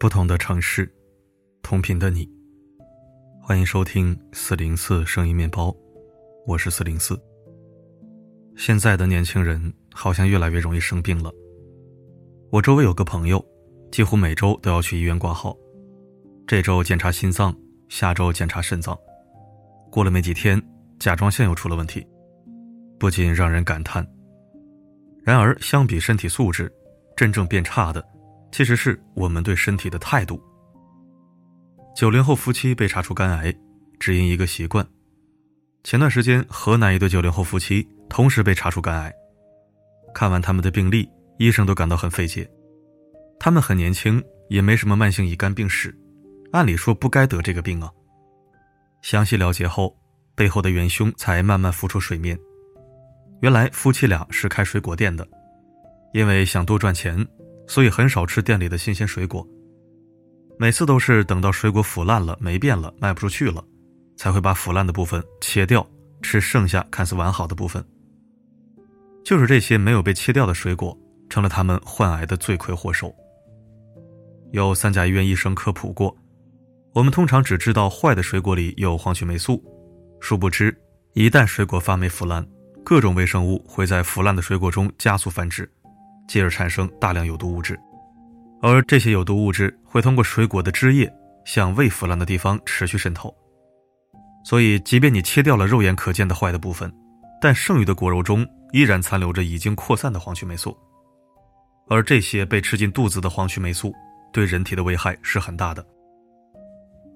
不同的城市，同频的你。欢迎收听四零四声音面包，我是四零四。现在的年轻人好像越来越容易生病了。我周围有个朋友，几乎每周都要去医院挂号，这周检查心脏，下周检查肾脏，过了没几天，甲状腺又出了问题，不禁让人感叹。然而，相比身体素质，真正变差的。其实是我们对身体的态度。九零后夫妻被查出肝癌，只因一个习惯。前段时间，河南一对九零后夫妻同时被查出肝癌。看完他们的病历，医生都感到很费解。他们很年轻，也没什么慢性乙肝病史，按理说不该得这个病啊。详细了解后，背后的元凶才慢慢浮出水面。原来夫妻俩是开水果店的，因为想多赚钱。所以很少吃店里的新鲜水果，每次都是等到水果腐烂了、霉变了、卖不出去了，才会把腐烂的部分切掉，吃剩下看似完好的部分。就是这些没有被切掉的水果，成了他们患癌的罪魁祸首。有三甲医院医生科普过，我们通常只知道坏的水果里有黄曲霉素，殊不知，一旦水果发霉腐烂，各种微生物会在腐烂的水果中加速繁殖。继而产生大量有毒物质，而这些有毒物质会通过水果的汁液向未腐烂的地方持续渗透。所以，即便你切掉了肉眼可见的坏的部分，但剩余的果肉中依然残留着已经扩散的黄曲霉素。而这些被吃进肚子的黄曲霉素对人体的危害是很大的。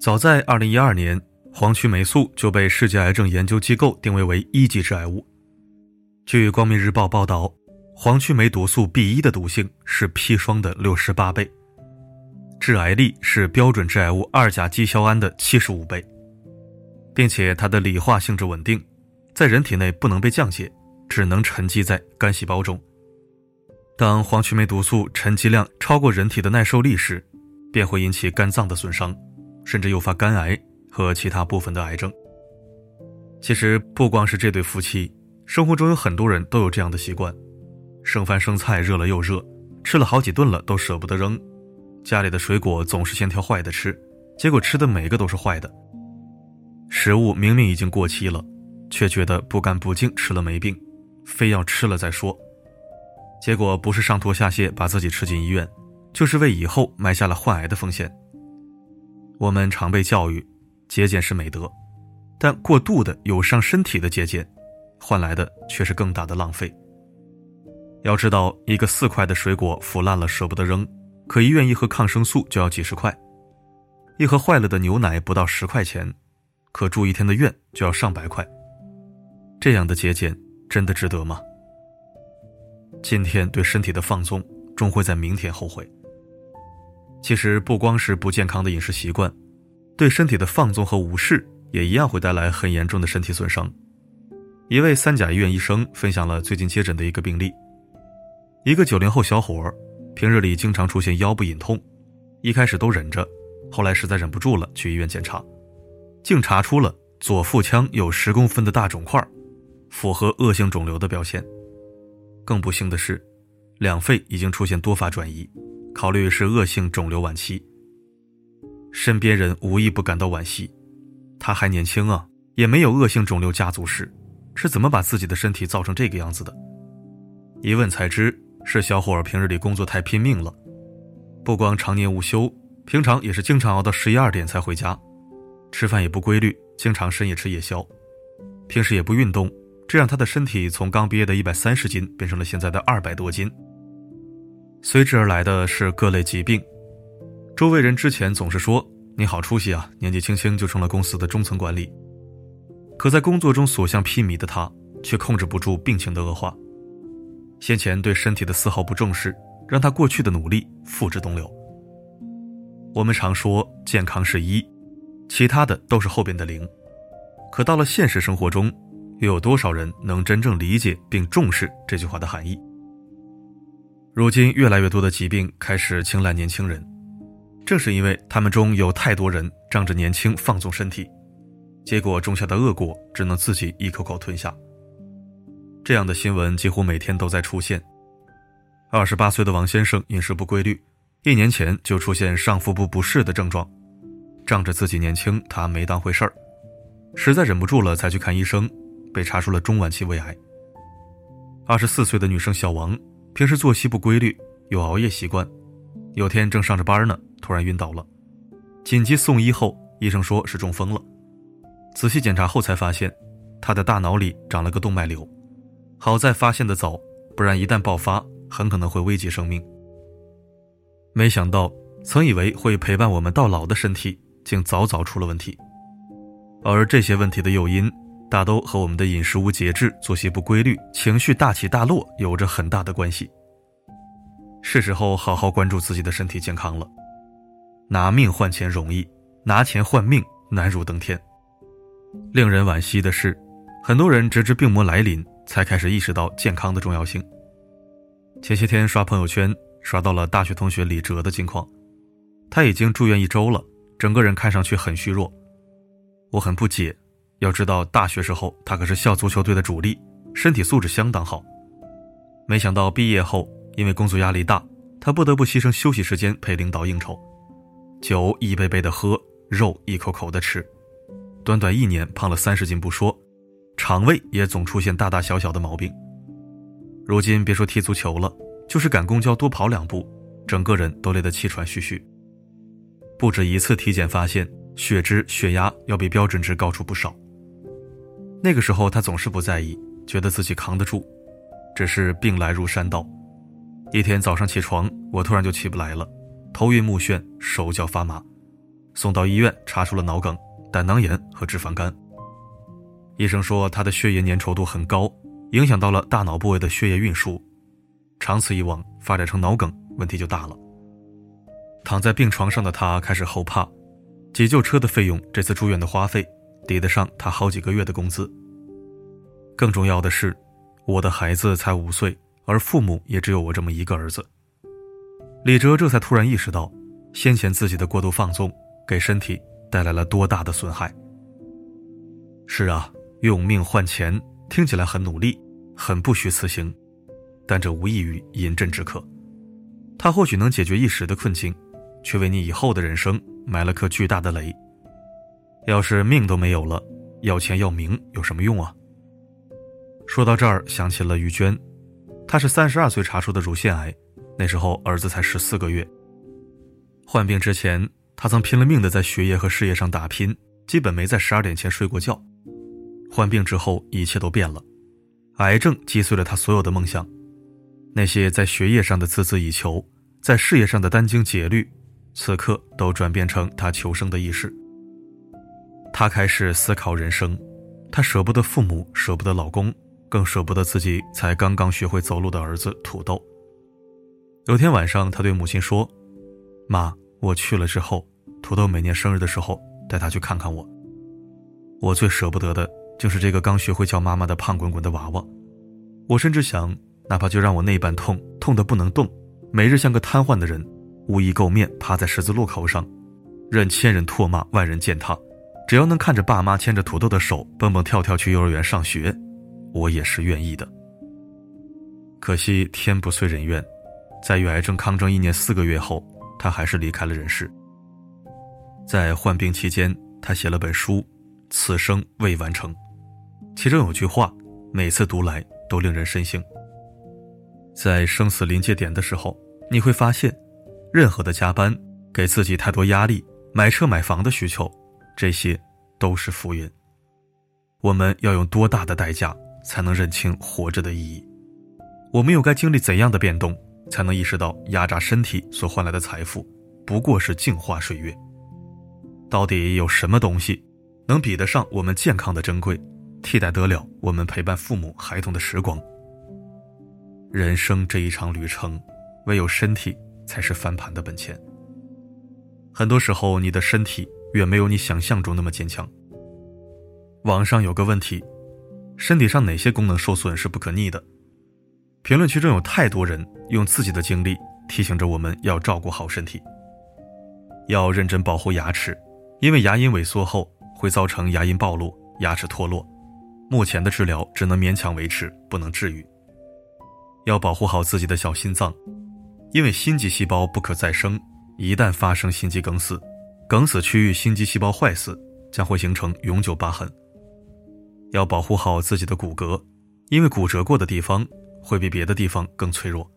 早在2012年，黄曲霉素就被世界癌症研究机构定位为一级致癌物。据《光明日报》报道。黄曲霉毒素 B 一的毒性是砒霜的六十八倍，致癌力是标准致癌物二甲基硝胺的七十五倍，并且它的理化性质稳定，在人体内不能被降解，只能沉积在肝细胞中。当黄曲霉毒素沉积量超过人体的耐受力时，便会引起肝脏的损伤，甚至诱发肝癌和其他部分的癌症。其实不光是这对夫妻，生活中有很多人都有这样的习惯。剩饭剩菜热了又热，吃了好几顿了都舍不得扔。家里的水果总是先挑坏的吃，结果吃的每个都是坏的。食物明明已经过期了，却觉得不干不净，吃了没病，非要吃了再说。结果不是上吐下泻把自己吃进医院，就是为以后埋下了患癌的风险。我们常被教育，节俭是美德，但过度的有伤身体的节俭，换来的却是更大的浪费。要知道，一个四块的水果腐烂了舍不得扔，可医院一盒抗生素就要几十块；一盒坏了的牛奶不到十块钱，可住一天的院就要上百块。这样的节俭真的值得吗？今天对身体的放纵，终会在明天后悔。其实不光是不健康的饮食习惯，对身体的放纵和无视，也一样会带来很严重的身体损伤。一位三甲医院医生分享了最近接诊的一个病例。一个九零后小伙，平日里经常出现腰部隐痛，一开始都忍着，后来实在忍不住了，去医院检查，竟查出了左腹腔有十公分的大肿块，符合恶性肿瘤的表现。更不幸的是，两肺已经出现多发转移，考虑是恶性肿瘤晚期。身边人无一不感到惋惜，他还年轻啊，也没有恶性肿瘤家族史，是怎么把自己的身体造成这个样子的？一问才知。是小伙儿平日里工作太拼命了，不光常年无休，平常也是经常熬到十一二点才回家，吃饭也不规律，经常深夜吃夜宵，平时也不运动，这让他的身体从刚毕业的一百三十斤变成了现在的二百多斤。随之而来的是各类疾病，周围人之前总是说你好出息啊，年纪轻轻就成了公司的中层管理，可在工作中所向披靡的他，却控制不住病情的恶化。先前对身体的丝毫不重视，让他过去的努力付之东流。我们常说健康是一，其他的都是后边的零。可到了现实生活中，又有多少人能真正理解并重视这句话的含义？如今越来越多的疾病开始青睐年轻人，正是因为他们中有太多人仗着年轻放纵身体，结果种下的恶果只能自己一口口吞下。这样的新闻几乎每天都在出现。二十八岁的王先生饮食不规律，一年前就出现上腹部不适的症状，仗着自己年轻，他没当回事儿，实在忍不住了才去看医生，被查出了中晚期胃癌。二十四岁的女生小王，平时作息不规律，有熬夜习惯，有天正上着班呢，突然晕倒了，紧急送医后，医生说是中风了，仔细检查后才发现，她的大脑里长了个动脉瘤，好在发现的早，不然一旦爆发，很可能会危及生命。没想到，曾以为会陪伴我们到老的身体，竟早早出了问题。而这些问题的诱因，大都和我们的饮食无节制、作息不规律、情绪大起大落有着很大的关系。是时候好好关注自己的身体健康了。拿命换钱容易，拿钱换命难如登天。令人惋惜的是，很多人直至病魔来临，才开始意识到健康的重要性。前些天刷朋友圈。刷到了大学同学李哲的近况，他已经住院一周了，整个人看上去很虚弱。我很不解，要知道大学时候他可是校足球队的主力，身体素质相当好。没想到毕业后，因为工作压力大，他不得不牺牲休息时间陪领导应酬，酒一杯杯的喝，肉一口口的吃，短短一年胖了三十斤不说，肠胃也总出现大大小小的毛病。如今别说踢足球了。就是赶公交多跑两步，整个人都累得气喘吁吁。不止一次体检发现血脂、血压要比标准值高出不少。那个时候他总是不在意，觉得自己扛得住。只是病来如山倒，一天早上起床，我突然就起不来了，头晕目眩，手脚发麻。送到医院查出了脑梗、胆囊炎和脂肪肝。医生说他的血液粘稠度很高，影响到了大脑部位的血液运输。长此以往，发展成脑梗，问题就大了。躺在病床上的他开始后怕，急救车的费用，这次住院的花费，抵得上他好几个月的工资。更重要的是，我的孩子才五岁，而父母也只有我这么一个儿子。李哲这才突然意识到，先前自己的过度放纵，给身体带来了多大的损害。是啊，用命换钱，听起来很努力，很不虚此行。但这无异于饮鸩止渴，它或许能解决一时的困境，却为你以后的人生埋了颗巨大的雷。要是命都没有了，要钱要名有什么用啊？说到这儿，想起了于娟，她是三十二岁查出的乳腺癌，那时候儿子才十四个月。患病之前，她曾拼了命的在学业和事业上打拼，基本没在十二点前睡过觉。患病之后，一切都变了，癌症击碎了他所有的梦想。那些在学业上的孜孜以求，在事业上的殚精竭虑，此刻都转变成他求生的意识。他开始思考人生，他舍不得父母，舍不得老公，更舍不得自己才刚刚学会走路的儿子土豆。有天晚上，他对母亲说：“妈，我去了之后，土豆每年生日的时候带他去看看我。我最舍不得的就是这个刚学会叫妈妈的胖滚滚的娃娃。我甚至想。”哪怕就让我那般痛，痛得不能动，每日像个瘫痪的人，无衣垢面趴在十字路口上，任千人唾骂，万人践踏，只要能看着爸妈牵着土豆的手蹦蹦跳跳去幼儿园上学，我也是愿意的。可惜天不遂人愿，在与癌症抗争一年四个月后，他还是离开了人世。在患病期间，他写了本书《此生未完成》，其中有句话，每次读来都令人深省。在生死临界点的时候，你会发现，任何的加班、给自己太多压力、买车买房的需求，这些都是浮云。我们要用多大的代价才能认清活着的意义？我们又该经历怎样的变动，才能意识到压榨身体所换来的财富，不过是镜花水月？到底有什么东西，能比得上我们健康的珍贵，替代得了我们陪伴父母、孩童的时光？人生这一场旅程，唯有身体才是翻盘的本钱。很多时候，你的身体远没有你想象中那么坚强。网上有个问题：身体上哪些功能受损是不可逆的？评论区中有太多人用自己的经历提醒着我们要照顾好身体，要认真保护牙齿，因为牙龈萎缩后会造成牙龈暴露、牙齿脱落。目前的治疗只能勉强维持，不能治愈。要保护好自己的小心脏，因为心肌细胞不可再生，一旦发生心肌梗死，梗死区域心肌细胞坏死，将会形成永久疤痕。要保护好自己的骨骼，因为骨折过的地方会比别的地方更脆弱。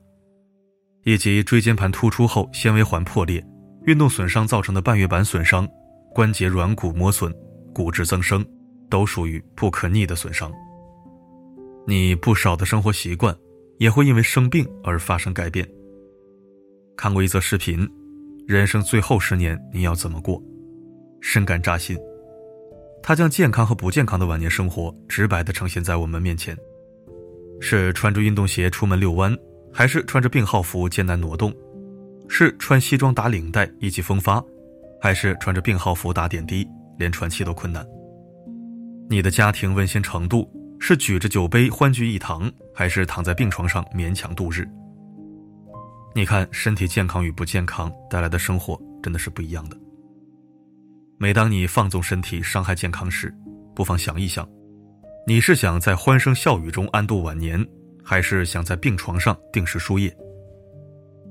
以及椎间盘突出后纤维环破裂、运动损伤造成的半月板损伤、关节软骨磨损、骨质增生，都属于不可逆的损伤。你不少的生活习惯也会因为生病而发生改变。看过一则视频，人生最后十年你要怎么过？深感扎心。他将健康和不健康的晚年生活直白地呈现在我们面前：是穿着运动鞋出门遛弯，还是穿着病号服艰难挪动？是穿西装打领带意气风发，还是穿着病号服打点滴连喘气都困难？你的家庭温馨程度是举着酒杯欢聚一堂，还是躺在病床上勉强度日？你看，身体健康与不健康带来的生活真的是不一样的。每当你放纵身体、伤害健康时，不妨想一想，你是想在欢声笑语中安度晚年，还是想在病床上定时输液？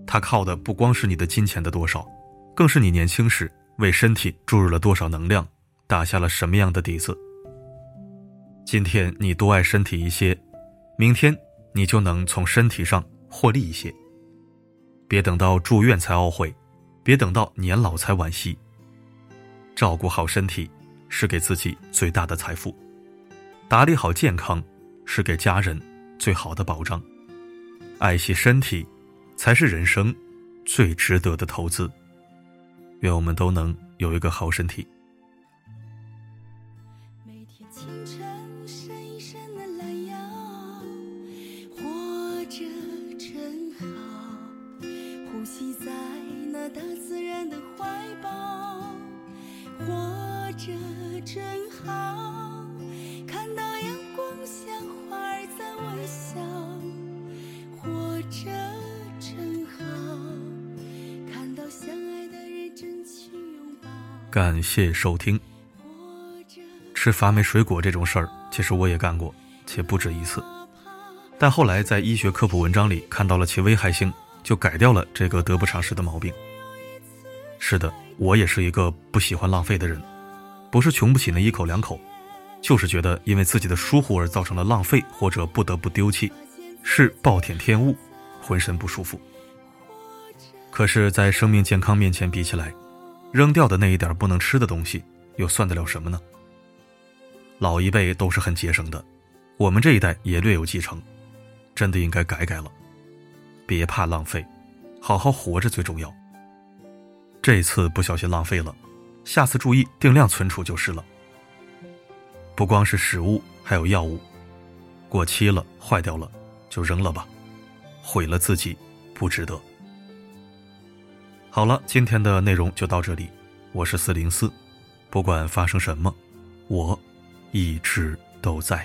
它靠的不光是你的金钱的多少，更是你年轻时为身体注入了多少能量，打下了什么样的底子。今天你多爱身体一些，明天你就能从身体上获利一些。别等到住院才懊悔，别等到年老才惋惜。照顾好身体，是给自己最大的财富；打理好健康，是给家人最好的保障。爱惜身体，才是人生最值得的投资。愿我们都能有一个好身体。感谢收听。吃发霉水果这种事儿，其实我也干过，且不止一次。但后来在医学科普文章里看到了其危害性，就改掉了这个得不偿失的毛病。是的，我也是一个不喜欢浪费的人，不是穷不起那一口两口，就是觉得因为自己的疏忽而造成了浪费或者不得不丢弃，是暴殄天物，浑身不舒服。可是，在生命健康面前比起来，扔掉的那一点不能吃的东西，又算得了什么呢？老一辈都是很节省的，我们这一代也略有继承，真的应该改改了。别怕浪费，好好活着最重要。这次不小心浪费了，下次注意定量存储就是了。不光是食物，还有药物，过期了、坏掉了就扔了吧，毁了自己不值得。好了，今天的内容就到这里。我是四零四，不管发生什么，我一直都在。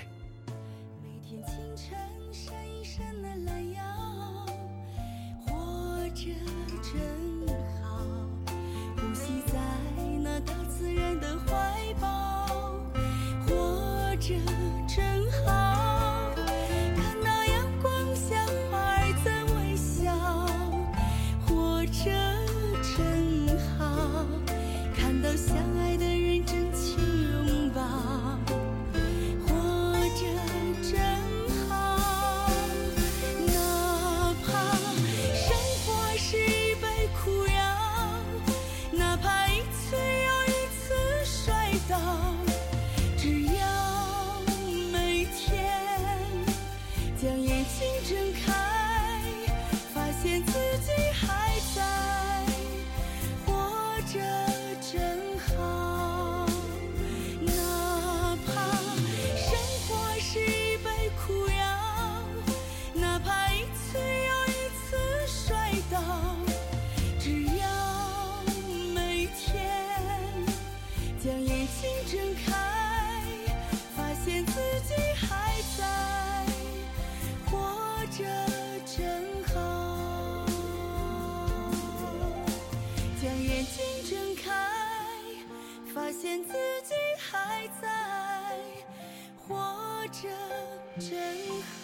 自己还在活着，真好。